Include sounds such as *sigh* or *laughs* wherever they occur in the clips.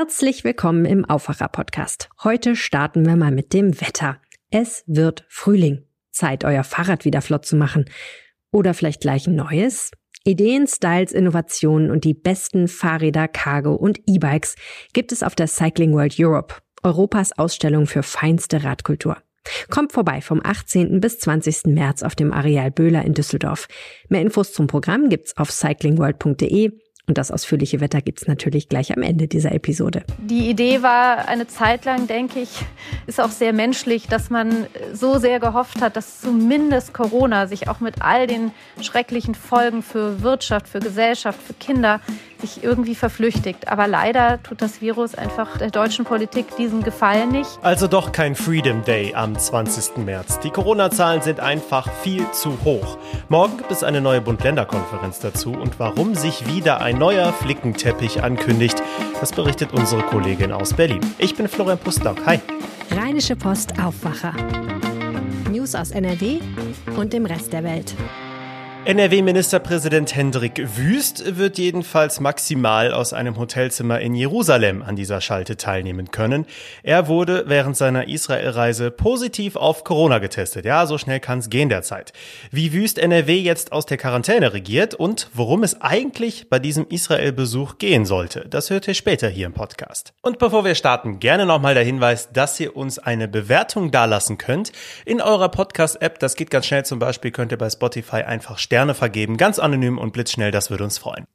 Herzlich willkommen im Aufwacher-Podcast. Heute starten wir mal mit dem Wetter. Es wird Frühling. Zeit, euer Fahrrad wieder flott zu machen. Oder vielleicht gleich ein neues? Ideen, Styles, Innovationen und die besten Fahrräder, Cargo und E-Bikes gibt es auf der Cycling World Europe, Europas Ausstellung für feinste Radkultur. Kommt vorbei vom 18. bis 20. März auf dem Areal Böhler in Düsseldorf. Mehr Infos zum Programm gibt's auf cyclingworld.de und das ausführliche Wetter gibt's natürlich gleich am Ende dieser Episode. Die Idee war eine Zeit lang, denke ich, ist auch sehr menschlich, dass man so sehr gehofft hat, dass zumindest Corona sich auch mit all den schrecklichen Folgen für Wirtschaft, für Gesellschaft, für Kinder sich irgendwie verflüchtigt. Aber leider tut das Virus einfach der deutschen Politik diesen Gefallen nicht. Also doch kein Freedom Day am 20. März. Die Corona-Zahlen sind einfach viel zu hoch. Morgen gibt es eine neue Bund-Länder-Konferenz dazu und warum sich wieder ein neuer Flickenteppich ankündigt, das berichtet unsere Kollegin aus Berlin. Ich bin Florian Pustlock. Hi. Rheinische Post Aufwacher. News aus NRW und dem Rest der Welt. NRW-Ministerpräsident Hendrik Wüst wird jedenfalls maximal aus einem Hotelzimmer in Jerusalem an dieser Schalte teilnehmen können. Er wurde während seiner Israelreise positiv auf Corona getestet. Ja, so schnell kann es gehen derzeit. Wie Wüst NRW jetzt aus der Quarantäne regiert und worum es eigentlich bei diesem Israel-Besuch gehen sollte, das hört ihr später hier im Podcast. Und bevor wir starten, gerne nochmal der Hinweis, dass ihr uns eine Bewertung dalassen könnt in eurer Podcast-App. Das geht ganz schnell. Zum Beispiel könnt ihr bei Spotify einfach Sterne Sterne vergeben, ganz anonym und blitzschnell, das würde uns freuen.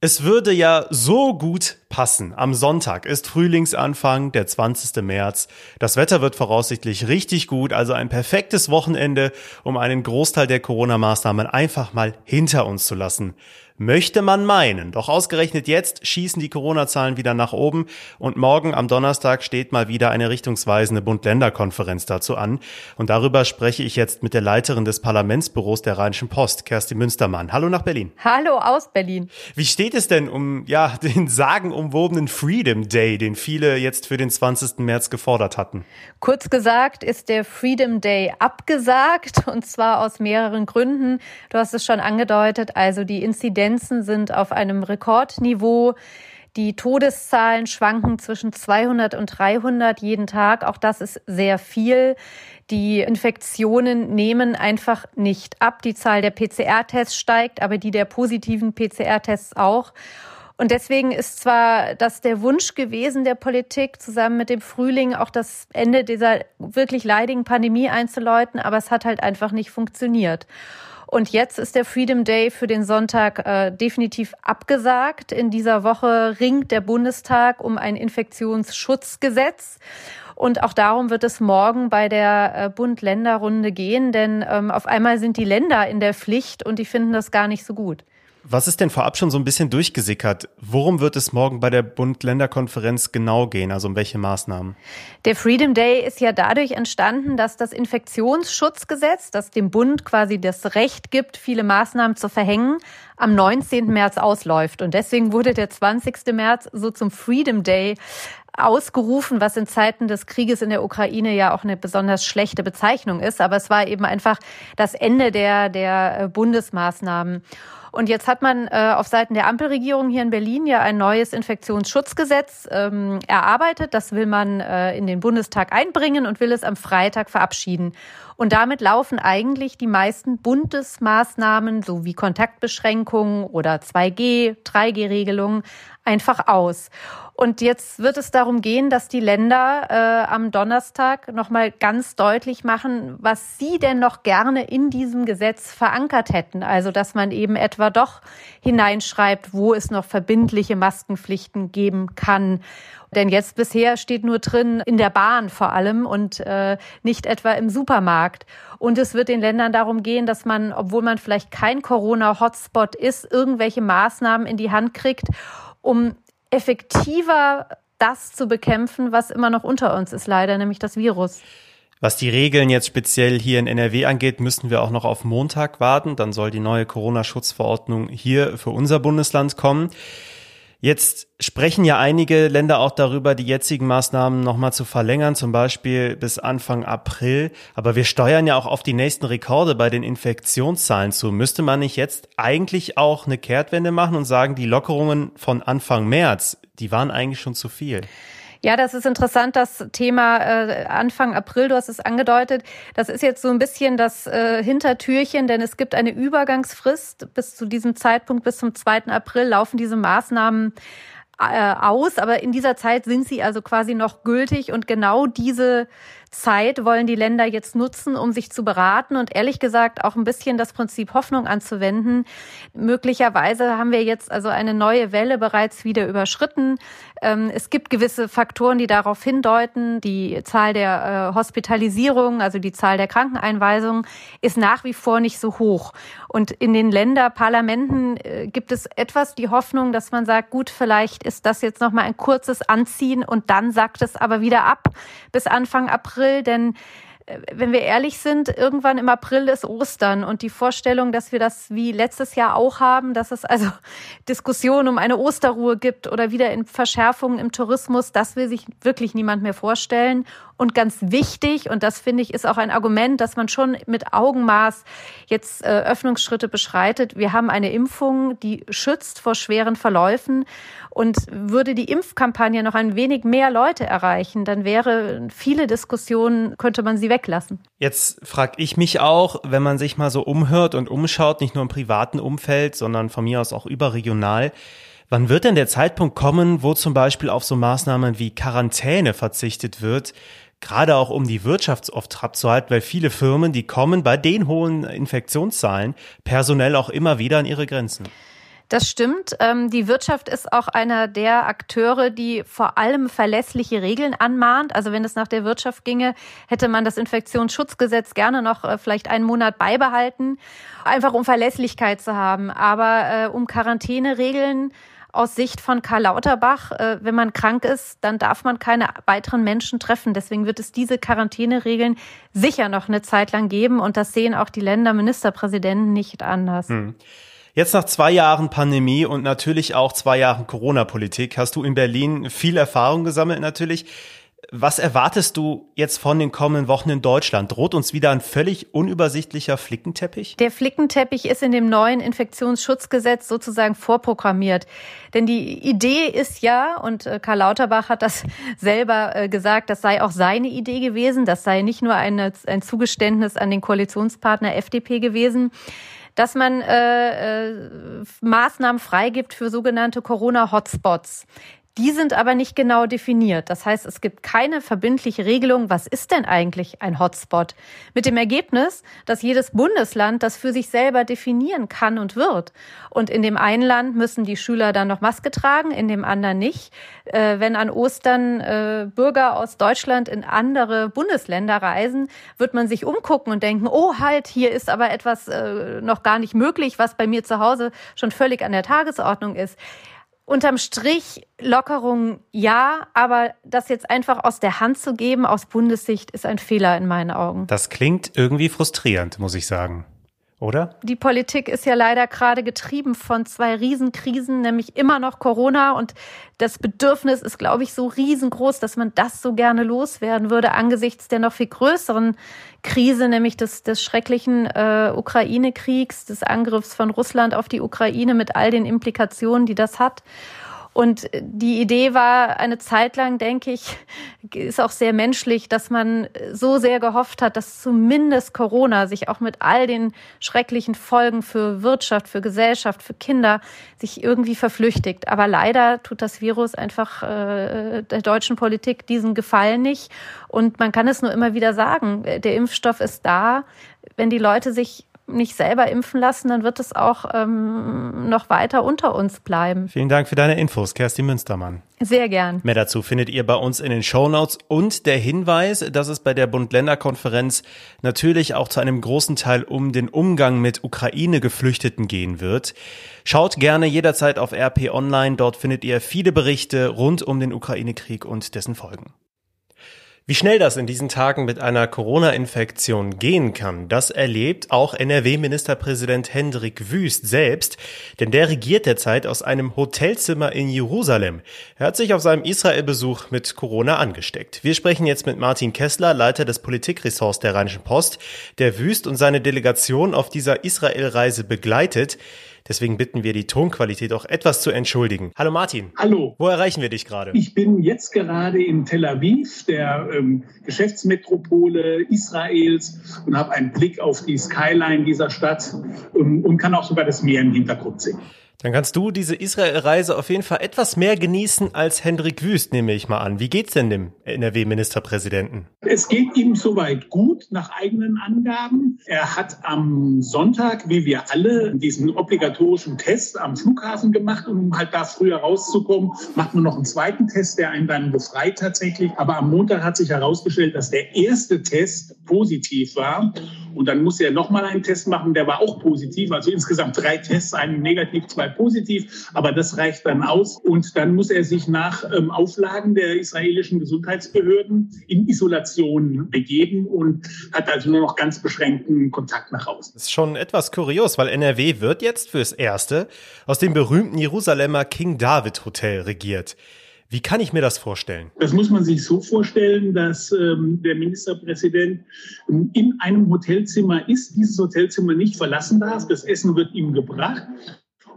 Es würde ja so gut passen. Am Sonntag ist Frühlingsanfang, der 20. März. Das Wetter wird voraussichtlich richtig gut, also ein perfektes Wochenende, um einen Großteil der Corona-Maßnahmen einfach mal hinter uns zu lassen. Möchte man meinen. Doch ausgerechnet jetzt schießen die Corona-Zahlen wieder nach oben und morgen am Donnerstag steht mal wieder eine richtungsweisende Bund-Länder-Konferenz dazu an. Und darüber spreche ich jetzt mit der Leiterin des Parlamentsbüros der Rheinischen Post, Kerstin Münstermann. Hallo nach Berlin. Hallo aus Berlin. Wie steht es denn um, ja, *laughs* den sagenumwobenen Freedom Day, den viele jetzt für den 20. März gefordert hatten? Kurz gesagt ist der Freedom Day abgesagt und zwar aus mehreren Gründen. Du hast es schon angedeutet, also die Inzidenz Inzidenzen sind auf einem Rekordniveau. Die Todeszahlen schwanken zwischen 200 und 300 jeden Tag. Auch das ist sehr viel. Die Infektionen nehmen einfach nicht ab. Die Zahl der PCR-Tests steigt, aber die der positiven PCR-Tests auch. Und deswegen ist zwar das der Wunsch gewesen der Politik, zusammen mit dem Frühling auch das Ende dieser wirklich leidigen Pandemie einzuläuten, aber es hat halt einfach nicht funktioniert. Und jetzt ist der Freedom Day für den Sonntag äh, definitiv abgesagt. In dieser Woche ringt der Bundestag um ein Infektionsschutzgesetz. Und auch darum wird es morgen bei der äh, Bund-Länder-Runde gehen, denn ähm, auf einmal sind die Länder in der Pflicht und die finden das gar nicht so gut. Was ist denn vorab schon so ein bisschen durchgesickert? Worum wird es morgen bei der Bund-Länder-Konferenz genau gehen? Also um welche Maßnahmen? Der Freedom Day ist ja dadurch entstanden, dass das Infektionsschutzgesetz, das dem Bund quasi das Recht gibt, viele Maßnahmen zu verhängen, am 19. März ausläuft. Und deswegen wurde der 20. März so zum Freedom Day ausgerufen, was in Zeiten des Krieges in der Ukraine ja auch eine besonders schlechte Bezeichnung ist. Aber es war eben einfach das Ende der, der äh, Bundesmaßnahmen. Und jetzt hat man äh, auf Seiten der Ampelregierung hier in Berlin ja ein neues Infektionsschutzgesetz ähm, erarbeitet. Das will man äh, in den Bundestag einbringen und will es am Freitag verabschieden. Und damit laufen eigentlich die meisten Bundesmaßnahmen sowie Kontaktbeschränkungen oder 2G, 3G-Regelungen einfach aus. Und jetzt wird es darum gehen, dass die Länder äh, am Donnerstag nochmal ganz deutlich machen, was sie denn noch gerne in diesem Gesetz verankert hätten. Also, dass man eben etwa doch hineinschreibt, wo es noch verbindliche Maskenpflichten geben kann. Denn jetzt bisher steht nur drin, in der Bahn vor allem und äh, nicht etwa im Supermarkt. Und es wird den Ländern darum gehen, dass man, obwohl man vielleicht kein Corona-Hotspot ist, irgendwelche Maßnahmen in die Hand kriegt, um effektiver das zu bekämpfen, was immer noch unter uns ist, leider, nämlich das Virus. Was die Regeln jetzt speziell hier in NRW angeht, müssen wir auch noch auf Montag warten. Dann soll die neue Corona-Schutzverordnung hier für unser Bundesland kommen. Jetzt sprechen ja einige Länder auch darüber, die jetzigen Maßnahmen nochmal zu verlängern, zum Beispiel bis Anfang April. Aber wir steuern ja auch auf die nächsten Rekorde bei den Infektionszahlen zu. Müsste man nicht jetzt eigentlich auch eine Kehrtwende machen und sagen, die Lockerungen von Anfang März, die waren eigentlich schon zu viel. Ja, das ist interessant, das Thema äh, Anfang April, du hast es angedeutet. Das ist jetzt so ein bisschen das äh, Hintertürchen, denn es gibt eine Übergangsfrist. Bis zu diesem Zeitpunkt, bis zum 2. April, laufen diese Maßnahmen äh, aus. Aber in dieser Zeit sind sie also quasi noch gültig und genau diese Zeit wollen die Länder jetzt nutzen, um sich zu beraten und ehrlich gesagt auch ein bisschen das Prinzip Hoffnung anzuwenden. Möglicherweise haben wir jetzt also eine neue Welle bereits wieder überschritten. Ähm, es gibt gewisse Faktoren, die darauf hindeuten. Die Zahl der äh, Hospitalisierung, also die Zahl der Krankeneinweisungen, ist nach wie vor nicht so hoch. Und in den Länderparlamenten äh, gibt es etwas die Hoffnung, dass man sagt, gut, vielleicht ist das jetzt noch mal ein kurzes Anziehen und dann sagt es aber wieder ab bis Anfang April April, denn wenn wir ehrlich sind, irgendwann im April ist Ostern und die Vorstellung, dass wir das wie letztes Jahr auch haben, dass es also *laughs* Diskussionen um eine Osterruhe gibt oder wieder in Verschärfungen im Tourismus, das will sich wirklich niemand mehr vorstellen. Und ganz wichtig, und das finde ich ist auch ein Argument, dass man schon mit Augenmaß jetzt äh, Öffnungsschritte beschreitet. Wir haben eine Impfung, die schützt vor schweren Verläufen. Und würde die Impfkampagne noch ein wenig mehr Leute erreichen, dann wäre viele Diskussionen, könnte man sie weglassen. Jetzt frage ich mich auch, wenn man sich mal so umhört und umschaut, nicht nur im privaten Umfeld, sondern von mir aus auch überregional, Wann wird denn der Zeitpunkt kommen, wo zum Beispiel auf so Maßnahmen wie Quarantäne verzichtet wird, gerade auch um die Wirtschaft zu halten, weil viele Firmen, die kommen bei den hohen Infektionszahlen personell auch immer wieder an ihre Grenzen? Das stimmt. Ähm, die Wirtschaft ist auch einer der Akteure, die vor allem verlässliche Regeln anmahnt. Also wenn es nach der Wirtschaft ginge, hätte man das Infektionsschutzgesetz gerne noch äh, vielleicht einen Monat beibehalten, einfach um Verlässlichkeit zu haben. Aber äh, um Quarantäneregeln aus Sicht von Karl Lauterbach, äh, wenn man krank ist, dann darf man keine weiteren Menschen treffen. Deswegen wird es diese Quarantäneregeln sicher noch eine Zeit lang geben. Und das sehen auch die Länderministerpräsidenten nicht anders. Hm. Jetzt nach zwei Jahren Pandemie und natürlich auch zwei Jahren Corona-Politik hast du in Berlin viel Erfahrung gesammelt natürlich. Was erwartest du jetzt von den kommenden Wochen in Deutschland? Droht uns wieder ein völlig unübersichtlicher Flickenteppich? Der Flickenteppich ist in dem neuen Infektionsschutzgesetz sozusagen vorprogrammiert. Denn die Idee ist ja, und äh, Karl Lauterbach hat das *laughs* selber äh, gesagt, das sei auch seine Idee gewesen, das sei nicht nur eine, ein Zugeständnis an den Koalitionspartner FDP gewesen dass man äh, äh, Maßnahmen freigibt für sogenannte Corona-Hotspots. Die sind aber nicht genau definiert. Das heißt, es gibt keine verbindliche Regelung, was ist denn eigentlich ein Hotspot? Mit dem Ergebnis, dass jedes Bundesland das für sich selber definieren kann und wird. Und in dem einen Land müssen die Schüler dann noch Maske tragen, in dem anderen nicht. Äh, wenn an Ostern äh, Bürger aus Deutschland in andere Bundesländer reisen, wird man sich umgucken und denken, oh halt, hier ist aber etwas äh, noch gar nicht möglich, was bei mir zu Hause schon völlig an der Tagesordnung ist. Unterm Strich Lockerung ja, aber das jetzt einfach aus der Hand zu geben aus Bundessicht ist ein Fehler in meinen Augen. Das klingt irgendwie frustrierend, muss ich sagen oder? Die Politik ist ja leider gerade getrieben von zwei Riesenkrisen, nämlich immer noch Corona. Und das Bedürfnis ist, glaube ich, so riesengroß, dass man das so gerne loswerden würde angesichts der noch viel größeren Krise, nämlich des, des schrecklichen äh, Ukraine-Kriegs, des Angriffs von Russland auf die Ukraine mit all den Implikationen, die das hat. Und die Idee war eine Zeit lang, denke ich, ist auch sehr menschlich, dass man so sehr gehofft hat, dass zumindest Corona sich auch mit all den schrecklichen Folgen für Wirtschaft, für Gesellschaft, für Kinder sich irgendwie verflüchtigt. Aber leider tut das Virus einfach äh, der deutschen Politik diesen Gefallen nicht. Und man kann es nur immer wieder sagen, der Impfstoff ist da. Wenn die Leute sich nicht selber impfen lassen, dann wird es auch ähm, noch weiter unter uns bleiben. Vielen Dank für deine Infos, Kerstin Münstermann. Sehr gern. Mehr dazu findet ihr bei uns in den Show Notes und der Hinweis, dass es bei der Bund-Länder-Konferenz natürlich auch zu einem großen Teil um den Umgang mit Ukraine-Geflüchteten gehen wird. Schaut gerne jederzeit auf RP Online, dort findet ihr viele Berichte rund um den Ukraine-Krieg und dessen Folgen. Wie schnell das in diesen Tagen mit einer Corona-Infektion gehen kann, das erlebt auch NRW-Ministerpräsident Hendrik Wüst selbst, denn der regiert derzeit aus einem Hotelzimmer in Jerusalem. Er hat sich auf seinem Israel-Besuch mit Corona angesteckt. Wir sprechen jetzt mit Martin Kessler, Leiter des Politikressorts der Rheinischen Post, der Wüst und seine Delegation auf dieser Israel-Reise begleitet. Deswegen bitten wir die Tonqualität auch etwas zu entschuldigen. Hallo Martin. Hallo. Wo erreichen wir dich gerade? Ich bin jetzt gerade in Tel Aviv, der ähm, Geschäftsmetropole Israels und habe einen Blick auf die Skyline dieser Stadt ähm, und kann auch sogar das Meer im Hintergrund sehen. Dann kannst du diese Israel-Reise auf jeden Fall etwas mehr genießen als Hendrik Wüst, nehme ich mal an. Wie geht's denn dem NRW-Ministerpräsidenten? Es geht ihm soweit gut, nach eigenen Angaben. Er hat am Sonntag, wie wir alle, diesen obligatorischen Test am Flughafen gemacht, um halt da früher rauszukommen. Macht man noch einen zweiten Test, der einen dann befreit tatsächlich. Aber am Montag hat sich herausgestellt, dass der erste Test positiv war. Und dann musste er nochmal einen Test machen, der war auch positiv. Also insgesamt drei Tests, einen negativ, zwei positiv. Aber das reicht dann aus. Und dann muss er sich nach ähm, Auflagen der israelischen Gesundheitsbehörden in Isolation begeben und hat also nur noch ganz beschränkten Kontakt nach außen. Das ist schon etwas kurios, weil NRW wird jetzt fürs Erste aus dem berühmten Jerusalemer King David Hotel regiert. Wie kann ich mir das vorstellen? Das muss man sich so vorstellen, dass ähm, der Ministerpräsident ähm, in einem Hotelzimmer ist, dieses Hotelzimmer nicht verlassen darf. Das Essen wird ihm gebracht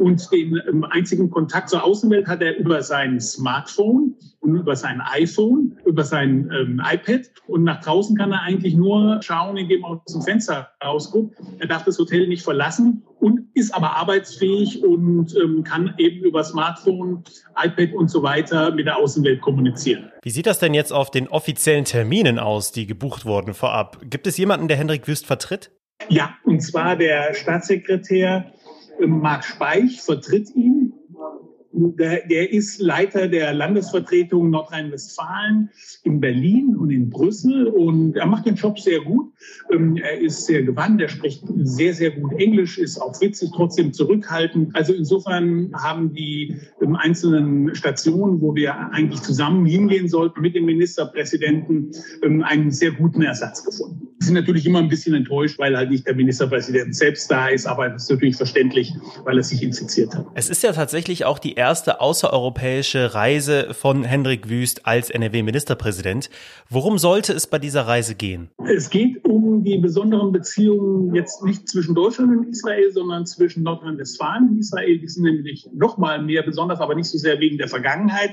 und den ähm, einzigen Kontakt zur Außenwelt hat er über sein Smartphone und über sein iPhone, über sein ähm, iPad. Und nach draußen kann er eigentlich nur schauen, indem er aus dem Fenster rausguckt. Er darf das Hotel nicht verlassen und ist aber arbeitsfähig und ähm, kann eben über Smartphone, iPad und so weiter mit der Außenwelt kommunizieren. Wie sieht das denn jetzt auf den offiziellen Terminen aus, die gebucht wurden vorab? Gibt es jemanden, der Hendrik Wüst vertritt? Ja, und zwar der Staatssekretär Marc Speich vertritt ihn. Der, der, ist Leiter der Landesvertretung Nordrhein-Westfalen in Berlin und in Brüssel und er macht den Job sehr gut. Ähm, er ist sehr gewandt, er spricht sehr, sehr gut Englisch, ist auch witzig, trotzdem zurückhaltend. Also insofern haben die ähm, einzelnen Stationen, wo wir eigentlich zusammen hingehen sollten mit dem Ministerpräsidenten, ähm, einen sehr guten Ersatz gefunden. Sind natürlich immer ein bisschen enttäuscht, weil halt nicht der Ministerpräsident selbst da ist, aber das ist natürlich verständlich, weil er sich infiziert hat. Es ist ja tatsächlich auch die erste außereuropäische Reise von Hendrik Wüst als NRW-Ministerpräsident. Worum sollte es bei dieser Reise gehen? Es geht um die besonderen Beziehungen jetzt nicht zwischen Deutschland und Israel, sondern zwischen Nordrhein-Westfalen und Israel. Die sind nämlich noch mal mehr besonders, aber nicht so sehr wegen der Vergangenheit,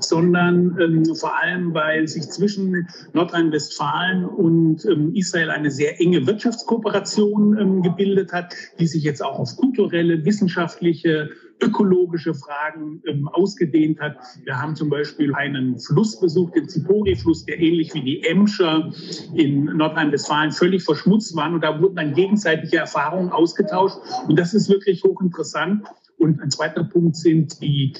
sondern ähm, vor allem, weil sich zwischen Nordrhein-Westfalen und ähm, Israel eine sehr enge Wirtschaftskooperation ähm, gebildet hat, die sich jetzt auch auf kulturelle, wissenschaftliche, ökologische Fragen ähm, ausgedehnt hat. Wir haben zum Beispiel einen Fluss besucht, den Zipori-Fluss, der ähnlich wie die Emscher in Nordrhein-Westfalen völlig verschmutzt waren. Und da wurden dann gegenseitige Erfahrungen ausgetauscht. Und das ist wirklich hochinteressant. Und ein zweiter Punkt sind die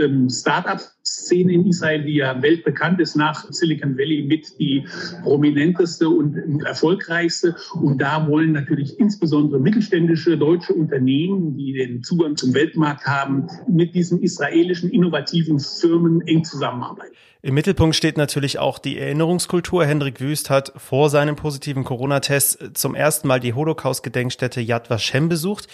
ähm, Start-up-Szene in Israel, die ja weltbekannt ist, nach Silicon Valley mit die prominenteste und erfolgreichste. Und da wollen natürlich insbesondere mittelständische deutsche Unternehmen, die den Zugang zum Weltmarkt haben, mit diesen israelischen innovativen Firmen eng zusammenarbeiten. Im Mittelpunkt steht natürlich auch die Erinnerungskultur. Hendrik Wüst hat vor seinem positiven Corona-Test zum ersten Mal die Holocaust-Gedenkstätte Yad Vashem besucht.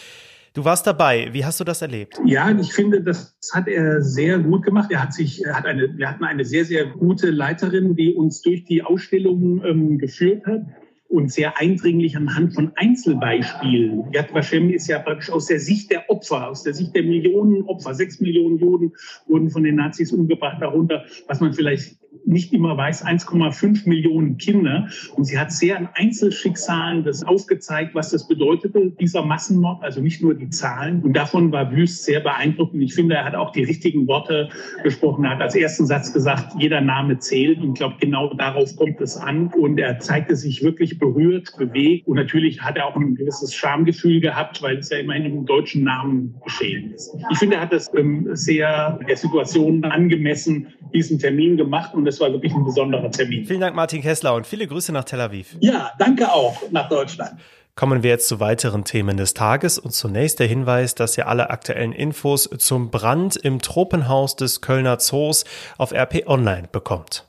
Du warst dabei. Wie hast du das erlebt? Ja, ich finde, das hat er sehr gut gemacht. Er hat sich, er hat eine, wir hatten eine sehr, sehr gute Leiterin, die uns durch die Ausstellung ähm, geführt hat und sehr eindringlich anhand von Einzelbeispielen. Yad Vashem ist ja praktisch aus der Sicht der Opfer, aus der Sicht der Millionen Opfer. Sechs Millionen Juden wurden von den Nazis umgebracht, darunter, was man vielleicht nicht immer weiß, 1,5 Millionen Kinder. Und sie hat sehr an Einzelschicksalen das aufgezeigt, was das bedeutete, dieser Massenmord, also nicht nur die Zahlen. Und davon war Wüst sehr beeindruckend. Ich finde, er hat auch die richtigen Worte gesprochen. Er hat als ersten Satz gesagt, jeder Name zählt. Und ich glaube, genau darauf kommt es an. Und er zeigte sich wirklich berührt, bewegt. Und natürlich hat er auch ein gewisses Schamgefühl gehabt, weil es ja immerhin im deutschen Namen geschehen ist. Ich finde, er hat das ähm, sehr der Situation angemessen diesen Termin gemacht. Und das war wirklich ein besonderer Termin. Vielen Dank, Martin Kessler, und viele Grüße nach Tel Aviv. Ja, danke auch nach Deutschland. Kommen wir jetzt zu weiteren Themen des Tages und zunächst der Hinweis, dass ihr alle aktuellen Infos zum Brand im Tropenhaus des Kölner Zoos auf RP Online bekommt.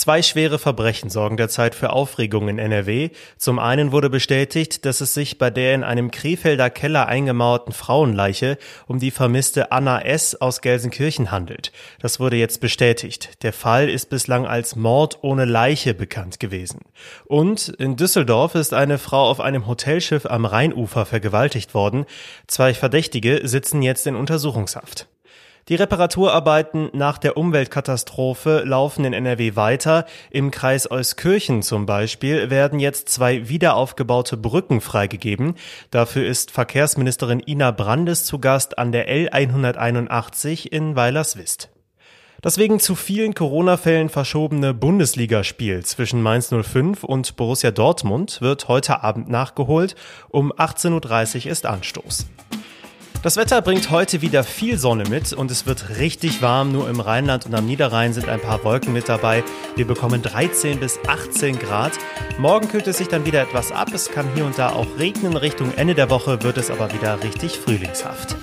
Zwei schwere Verbrechen sorgen derzeit für Aufregung in NRW. Zum einen wurde bestätigt, dass es sich bei der in einem Krefelder Keller eingemauerten Frauenleiche um die vermisste Anna S. aus Gelsenkirchen handelt. Das wurde jetzt bestätigt. Der Fall ist bislang als Mord ohne Leiche bekannt gewesen. Und in Düsseldorf ist eine Frau auf einem Hotelschiff am Rheinufer vergewaltigt worden. Zwei Verdächtige sitzen jetzt in Untersuchungshaft. Die Reparaturarbeiten nach der Umweltkatastrophe laufen in NRW weiter. Im Kreis Euskirchen zum Beispiel werden jetzt zwei wiederaufgebaute Brücken freigegeben. Dafür ist Verkehrsministerin Ina Brandes zu Gast an der L181 in Weilerswist. Das wegen zu vielen Corona-Fällen verschobene Bundesligaspiel zwischen Mainz 05 und Borussia Dortmund wird heute Abend nachgeholt. Um 18.30 Uhr ist Anstoß. Das Wetter bringt heute wieder viel Sonne mit und es wird richtig warm. Nur im Rheinland und am Niederrhein sind ein paar Wolken mit dabei. Wir bekommen 13 bis 18 Grad. Morgen kühlt es sich dann wieder etwas ab. Es kann hier und da auch regnen. Richtung Ende der Woche wird es aber wieder richtig frühlingshaft.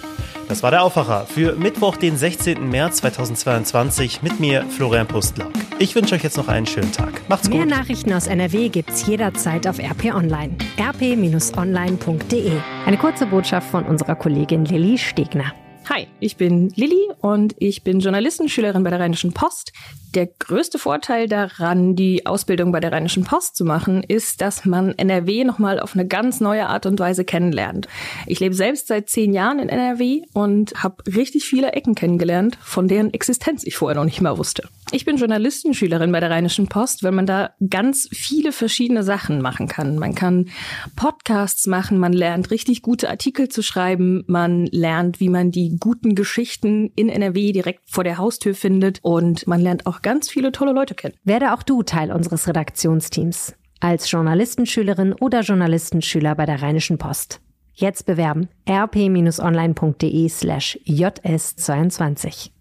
Das war der Aufwacher für Mittwoch, den 16. März 2022 mit mir, Florian Pustlauk. Ich wünsche euch jetzt noch einen schönen Tag. Macht's gut. Mehr Nachrichten aus NRW gibt's jederzeit auf RP Online. rp-online.de. Eine kurze Botschaft von unserer Kollegin Lilly Stegner. Hi, ich bin Lilly und ich bin Journalistenschülerin bei der Rheinischen Post. Der größte Vorteil daran, die Ausbildung bei der Rheinischen Post zu machen, ist, dass man NRW nochmal auf eine ganz neue Art und Weise kennenlernt. Ich lebe selbst seit zehn Jahren in NRW und habe richtig viele Ecken kennengelernt, von deren Existenz ich vorher noch nicht mal wusste. Ich bin Journalistenschülerin bei der Rheinischen Post, weil man da ganz viele verschiedene Sachen machen kann. Man kann Podcasts machen, man lernt richtig gute Artikel zu schreiben, man lernt, wie man die guten Geschichten in NRW direkt vor der Haustür findet und man lernt auch ganz viele tolle Leute kennen. Werde auch du Teil unseres Redaktionsteams. Als Journalistenschülerin oder Journalistenschüler bei der Rheinischen Post. Jetzt bewerben rp-online.de slash js22.